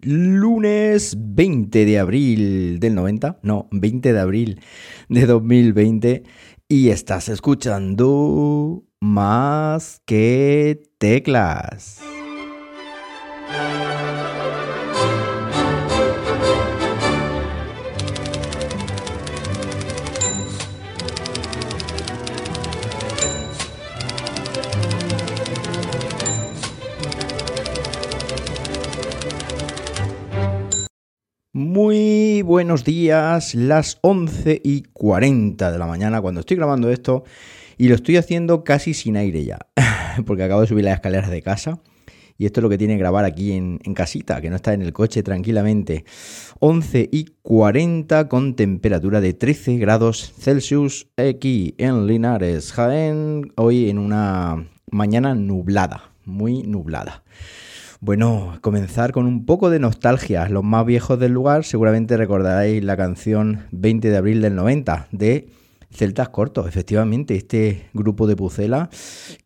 lunes 20 de abril del 90, no, 20 de abril de 2020 y estás escuchando más que teclas. Buenos días, las 11 y 40 de la mañana cuando estoy grabando esto y lo estoy haciendo casi sin aire ya, porque acabo de subir las escaleras de casa y esto es lo que tiene grabar aquí en, casita, que no está en el coche tranquilamente. 11 y 40 con temperatura de 13 grados Celsius aquí en Linares, Jaén, hoy en una mañana nublada, muy nublada. Bueno, comenzar con un poco de nostalgia. Los más viejos del lugar seguramente recordaréis la canción 20 de abril del 90 de Celtas Cortos, efectivamente, este grupo de Pucela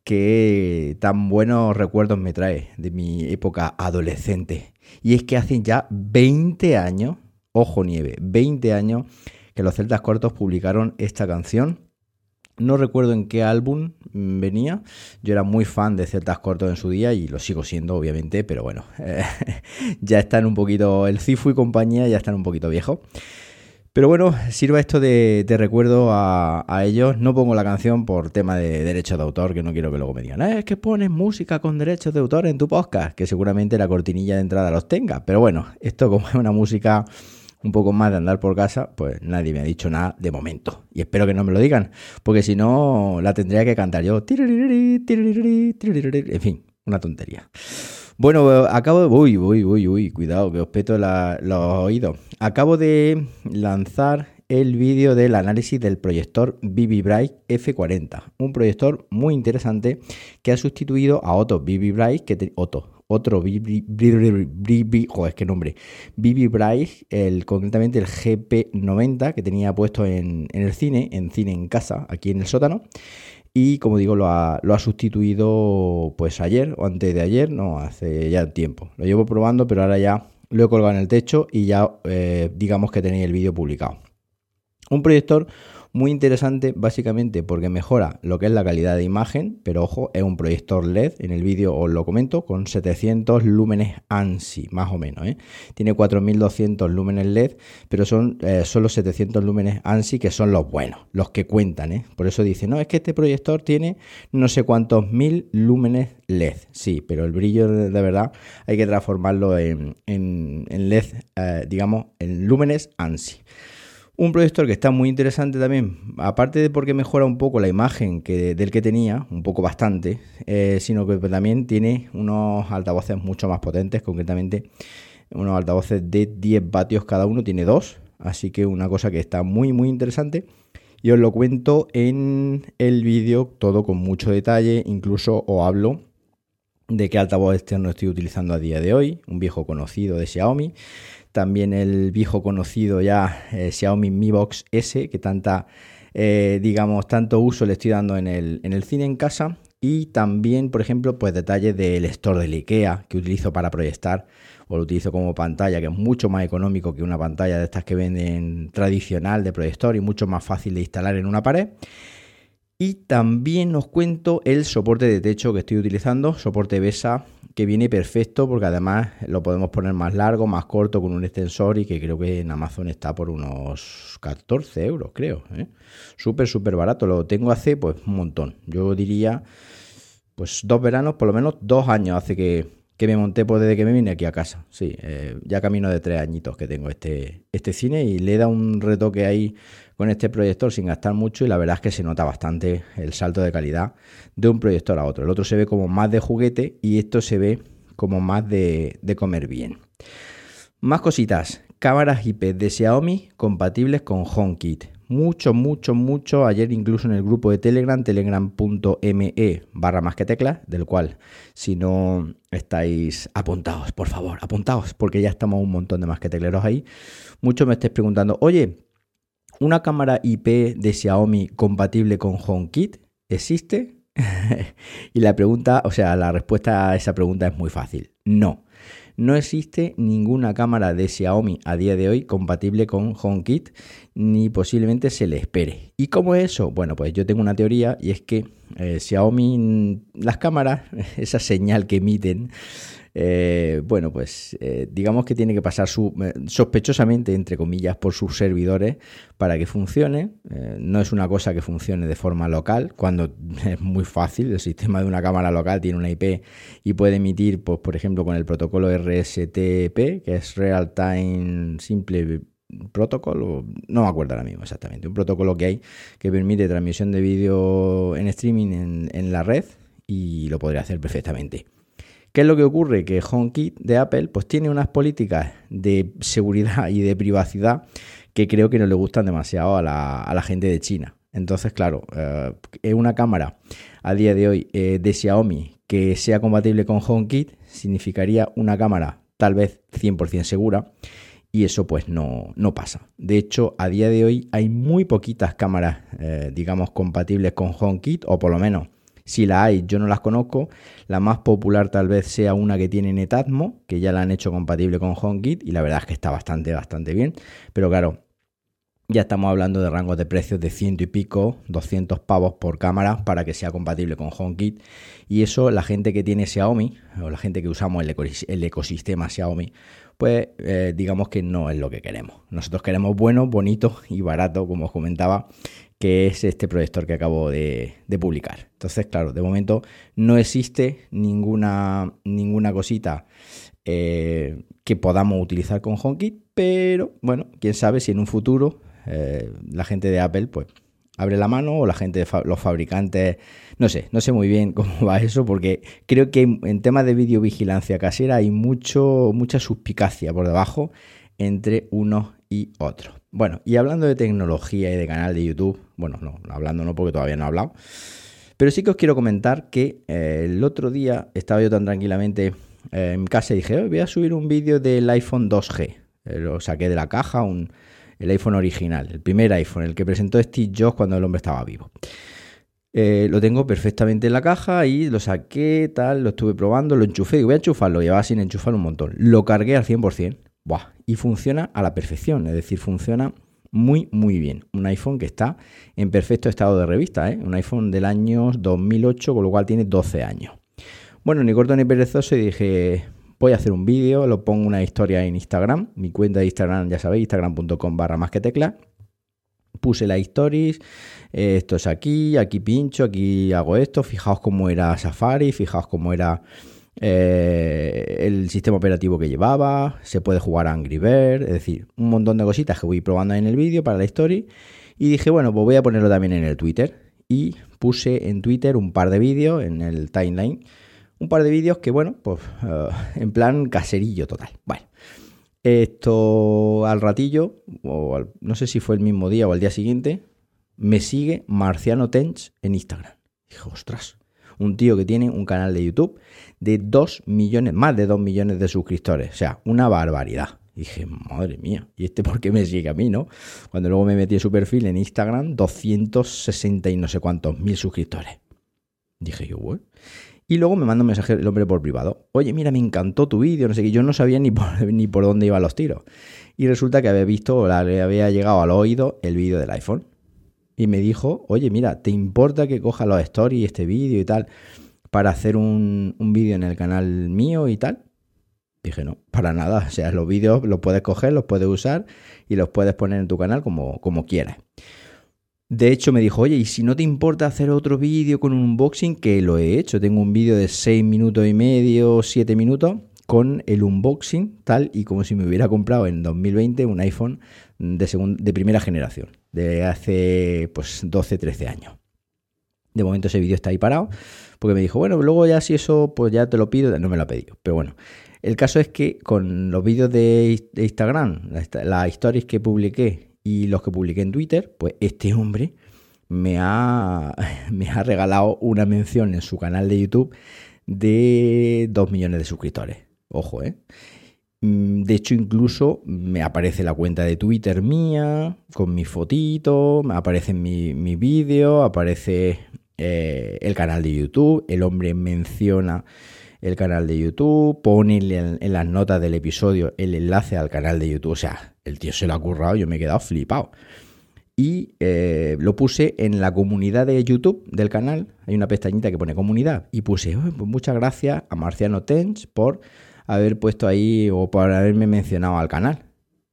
que tan buenos recuerdos me trae de mi época adolescente. Y es que hacen ya 20 años, ojo nieve, 20 años que los Celtas Cortos publicaron esta canción no recuerdo en qué álbum venía. Yo era muy fan de Celtas Cortos en su día y lo sigo siendo, obviamente, pero bueno, ya están un poquito, el Cifu y compañía ya están un poquito viejos. Pero bueno, sirva esto de, recuerdo a, ellos. No pongo la canción por tema de derechos de autor, que no quiero que luego me digan, eh, es que pones música con derechos de autor en tu podcast, que seguramente la cortinilla de entrada los tenga. Pero bueno, esto como es una música un poco más de andar por casa, pues nadie me ha dicho nada de momento. Y espero que no me lo digan, porque si no, la tendría que cantar yo. En fin, una tontería. Bueno, acabo de... Uy, uy, uy, uy, cuidado, que os peto los oídos. Acabo de lanzar el vídeo del análisis del proyector BB Bright F40, un proyector muy interesante que ha sustituido a otro BB Bright, que Otto, otro BB, joder, qué nombre, BB Bright, el, concretamente el GP90 que tenía puesto en, el cine, en cine en casa, aquí en el sótano. Y como digo, lo ha, sustituido pues ayer o antes de ayer, no, hace ya tiempo. Lo llevo probando, pero ahora ya lo he colgado en el techo y ya eh, digamos que tenéis el vídeo publicado. Un proyector muy interesante básicamente porque mejora lo que es la calidad de imagen, pero ojo, es un proyector LED, en el vídeo os lo comento, con 700 lúmenes ANSI, más o menos. ¿eh? Tiene 4200 lúmenes LED, pero son eh, solo 700 lúmenes ANSI que son los buenos, los que cuentan. ¿eh? Por eso dice, no, es que este proyector tiene no sé cuántos mil lúmenes LED. Sí, pero el brillo de, verdad hay que transformarlo en, en LED, digamos, en lúmenes ANSI. Un proyector que está muy interesante también, aparte de porque mejora un poco la imagen que, del que tenía, un poco bastante, eh, sino que también tiene unos altavoces mucho más potentes, concretamente unos altavoces de 10 vatios cada uno, tiene dos, así que una cosa que está muy muy interesante. Y os lo cuento en el vídeo todo con mucho detalle, incluso os hablo de qué altavoz externo estoy utilizando a día de hoy, un viejo conocido de Xiaomi también el viejo conocido ya eh, Xiaomi Mi Box S, que tanta, eh, digamos, tanto uso le estoy dando en el, en el cine en casa. Y también, por ejemplo, pues detalles del store del IKEA que utilizo para proyectar o lo utilizo como pantalla, que es mucho más económico que una pantalla de estas que venden tradicional de proyector y mucho más fácil de instalar en una pared. Y también os cuento el soporte de techo que estoy utilizando, soporte BESA, que viene perfecto porque además lo podemos poner más largo, más corto con un extensor y que creo que en Amazon está por unos 14 euros, creo. ¿eh? Súper, súper barato. Lo tengo hace pues un montón. Yo diría pues dos veranos, por lo menos dos años hace que, que me monté pues desde que me vine aquí a casa. Sí, eh, ya camino de tres añitos que tengo este, este cine y le da un retoque ahí con este proyector sin gastar mucho y la verdad es que se nota bastante el salto de calidad de un proyector a otro. El otro se ve como más de juguete y esto se ve como más de, de comer bien. Más cositas. Cámaras IP de Xiaomi compatibles con HomeKit mucho, mucho, mucho. Ayer incluso en el grupo de Telegram, telegram.me barra más que teclas, del cual si no estáis apuntados, por favor, apuntados, porque ya estamos un montón de más que tecleros ahí. Muchos me estáis preguntando, oye, ¿una cámara IP de Xiaomi compatible con HomeKit existe? y la pregunta, o sea, la respuesta a esa pregunta es muy fácil. No. no existe ninguna cámara de Xiaomi a día de hoy compatible con HomeKit, ni posiblemente se le espere. ¿Y cómo es eso? Bueno, pues yo tengo una teoría y es que eh, Xiaomi, las cámaras, esa señal que emiten, eh, bueno, pues eh, digamos que tiene que pasar su, eh, sospechosamente, entre comillas, por sus servidores para que funcione. no es una cosa que funcione de forma local, cuando es muy fácil. El sistema de una cámara local tiene una IP y puede emitir, pues, por ejemplo, con el protocolo RSTP, que es Real Time Simple protocolo, no me acuerdo ahora mismo exactamente, un protocolo que hay que permite transmisión de vídeo en streaming en, en la red y lo podría hacer perfectamente. ¿Qué es lo que ocurre? Que HomeKit de Apple pues tiene unas políticas de seguridad y de privacidad que creo que no le gustan demasiado a la, gente de China. Entonces, claro, eh, una cámara a día de hoy eh, de Xiaomi que sea compatible con HomeKit significaría una cámara tal vez 100% segura y eso pues no, no, pasa. De hecho, a día de hoy hay muy poquitas cámaras, eh, digamos, compatibles con HomeKit o por lo menos si la hay, yo no las conozco. La más popular tal vez sea una que tiene Netatmo, que ya la han hecho compatible con HomeKit y la verdad es que está bastante, bastante bien. Pero claro, ya estamos hablando de rangos de precios de ciento y pico, 200 pavos por cámara para que sea compatible con HomeKit. Y eso la gente que tiene Xiaomi o la gente que usamos el, ecosistema Xiaomi, pues eh, digamos que no es lo que queremos. Nosotros queremos bueno, bonito y barato, como os comentaba, que es este proyector que acabo de, publicar. Entonces, claro, de momento no existe ninguna, ninguna cosita eh, que podamos utilizar con HomeKit, pero bueno, quién sabe si en un futuro eh, la gente de Apple pues abre la mano o la gente de los fabricantes, no sé, no sé muy bien cómo va eso porque creo que en temas de videovigilancia casera hay mucho, mucha suspicacia por debajo entre unos y otros. Bueno, y hablando de tecnología y de canal de YouTube, bueno, no, hablando no porque todavía no he hablado, pero sí que os quiero comentar que eh, el otro día estaba yo tan tranquilamente eh, en casa y dije, voy a subir un vídeo del iPhone 2G. Eh, lo saqué de la caja, el iPhone original, el primer iPhone, el que presentó Steve Jobs cuando el hombre estaba vivo. lo tengo perfectamente en la caja y lo saqué, tal, lo estuve probando, lo enchufé, y voy a enchufarlo, llevaba sin enchufar un montón. Lo cargué al 100%, Y funciona a la perfección, es decir, funciona muy, muy bien. Un iPhone que está en perfecto estado de revista, ¿eh? un iPhone del año 2008, con lo cual tiene 12 años. Bueno, ni corto ni perezoso, y dije, voy a hacer un vídeo, lo pongo una historia en Instagram, mi cuenta de Instagram, ya sabéis, instagram.com barra más que tecla. Puse la stories, esto es aquí, aquí pincho, aquí hago esto, fijaos cómo era Safari, fijaos cómo era eh, el sistema operativo que llevaba, se puede jugar a Angry Bird, es decir, un montón de cositas que voy probando en el vídeo para la story. Y dije, bueno, pues voy a ponerlo también en el Twitter. Y puse en Twitter un par de vídeos en el timeline. Un par de vídeos que, bueno, pues eh, en plan caserillo total. Bueno, esto al ratillo, o no sé si fue el mismo día o al día siguiente, me sigue Marciano Tench en Instagram. Dije, ostras, un tío que tiene un canal de YouTube de 2 millones, más de 2 millones de suscriptores. O sea, una barbaridad. dije, madre mía, ¿y este por qué me sigue a mí, no? Cuando luego me metí su perfil en Instagram, 260 y no sé cuántos mil suscriptores. Dije yo, bueno. Y luego me manda un mensaje el hombre por privado. Oye, mira, me encantó tu vídeo, no sé qué. Yo no sabía ni por, ni por dónde iban los tiros. Y resulta que había visto, le había llegado al oído el vídeo del iPhone y me dijo, oye, mira, ¿te importa que coja los stories, este vídeo y tal, para hacer un, vídeo en el canal mío y tal? Dije, no, para nada. O sea, los vídeos los puedes coger, los puedes usar y los puedes poner en tu canal como, como quieras. De hecho, me dijo, oye, ¿y si no te importa hacer otro vídeo con un unboxing? Que lo he hecho. Tengo un vídeo de 6 minutos y medio, 7 minutos, con el unboxing, tal y como si me hubiera comprado en 2020 un iPhone de, de primera generación de hace pues 12, 13 años. De momento ese vídeo está ahí parado, porque me dijo, bueno, luego ya si eso, pues ya te lo pido, no me lo ha pedido. Pero bueno, el caso es que con los vídeos de, Instagram, las stories que publiqué y los que publiqué en Twitter, pues este hombre me ha, me ha regalado una mención en su canal de YouTube de 2 millones de suscriptores. Ojo, ¿eh? Mm, de hecho, incluso me aparece la cuenta de Twitter mía, con mi fotito, me aparece mi, mi vídeo, aparece eh, el canal de YouTube, el hombre menciona el canal de YouTube, pone en, las notas del episodio el enlace al canal de YouTube. O sea, el tío se lo ha currado, yo me he quedado flipado. Y eh, lo puse en la comunidad de YouTube del canal. Hay una pestañita que pone comunidad. Y puse, pues muchas gracias a Marciano Tench por haber puesto ahí o por haberme mencionado al canal.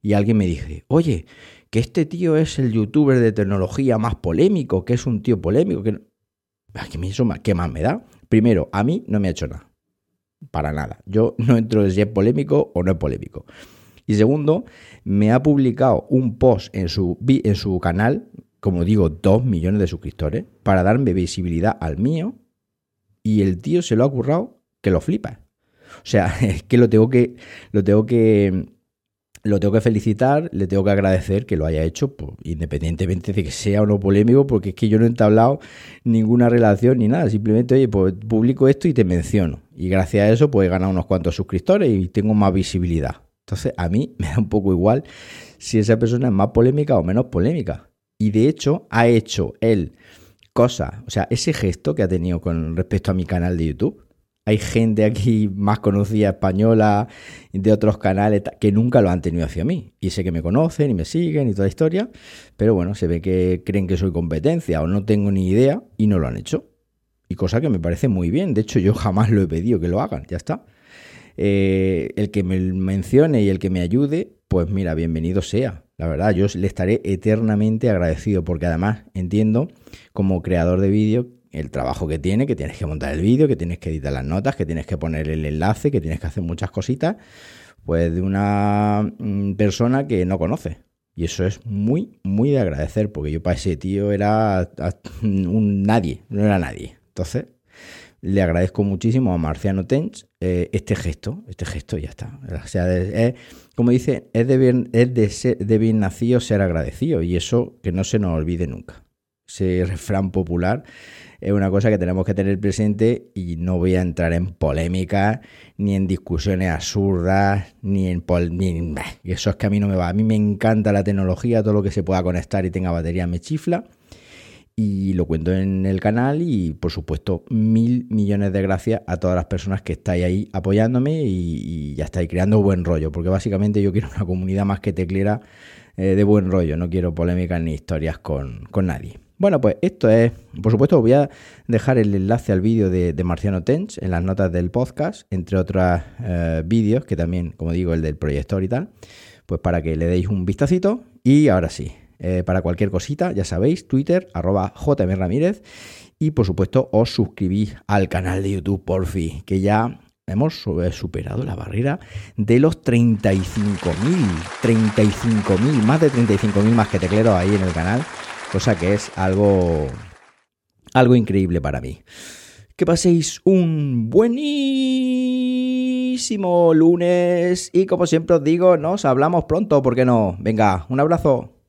Y alguien me dice, oye, que este tío es el youtuber de tecnología más polémico, que es un tío polémico, que... ¿Qué más me da? Primero, a mí no me ha hecho nada. Para nada. Yo no entro de si es polémico o no es polémico. Y segundo, me ha publicado un post en su, en su canal, como digo, dos millones de suscriptores, para darme visibilidad al mío. Y el tío se lo ha currado que lo flipa. O sea, es que lo tengo que, lo tengo que lo tengo que felicitar, le tengo que agradecer que lo haya hecho, pues, independientemente de que sea o no polémico, porque es que yo no he entablado ninguna relación ni nada. Simplemente, oye, pues publico esto y te menciono. Y gracias a eso, pues he ganado unos cuantos suscriptores y tengo más visibilidad. Entonces, a mí me da un poco igual si esa persona es más polémica o menos polémica. Y de hecho, ha hecho él cosas, o sea, ese gesto que ha tenido con respecto a mi canal de YouTube hay gente aquí más conocida española de otros canales que nunca lo han tenido hacia mí. Y sé que me conocen y me siguen y toda la historia, pero bueno, se ve que creen que soy competencia o no tengo ni idea y no lo han hecho. Y cosa que me parece muy bien. De hecho, yo jamás lo he pedido que lo hagan, ya está. Eh, el que me mencione y el que me ayude, pues mira, bienvenido sea. La verdad, yo le estaré eternamente agradecido porque además entiendo como creador de vídeo el trabajo que tiene, que tienes que montar el vídeo, que tienes que editar las notas, que tienes que poner el enlace, que tienes que hacer muchas cositas, pues de una mm, persona que no conoce. Y eso es muy, muy de agradecer, porque yo para ese tío era un nadie, no era nadie. Entonces, le agradezco muchísimo a Marciano Tench eh, este gesto, este gesto ya está. O sea, es, como dice, es de bien, es de, ser, de bien nacido ser agradecido, y eso que no se nos olvide nunca. Ese refrán popular es una cosa que tenemos que tener presente y no voy a entrar en polémica ni en discusiones absurdas, ni en... Ni, eso es que a mí no me va. A mí me encanta la tecnología, todo lo que se pueda conectar y tenga batería me chifla. Y lo cuento en el canal y por supuesto mil millones de gracias a todas las personas que estáis ahí apoyándome y, ya estáis creando buen rollo, porque básicamente yo quiero una comunidad más que teclera eh, de buen rollo, no quiero polémicas ni historias con, con nadie. Bueno, pues esto es, por supuesto, voy a dejar el enlace al vídeo de, Marciano Tench en las notas del podcast, entre otros eh, vídeos, que también, como digo, el del proyector y tal, pues para que le deis un vistacito. Y ahora sí, eh, para cualquier cosita, ya sabéis, Twitter, arroba JM Ramírez. Y por supuesto, os suscribís al canal de YouTube, por fin, que ya hemos superado la barrera de los 35.000. 35.000, más de 35.000 más que tecleros ahí en el canal cosa que es algo, algo increíble para mí. Que paséis un buenísimo lunes y como siempre os digo, nos hablamos pronto, ¿por qué no? Venga, un abrazo.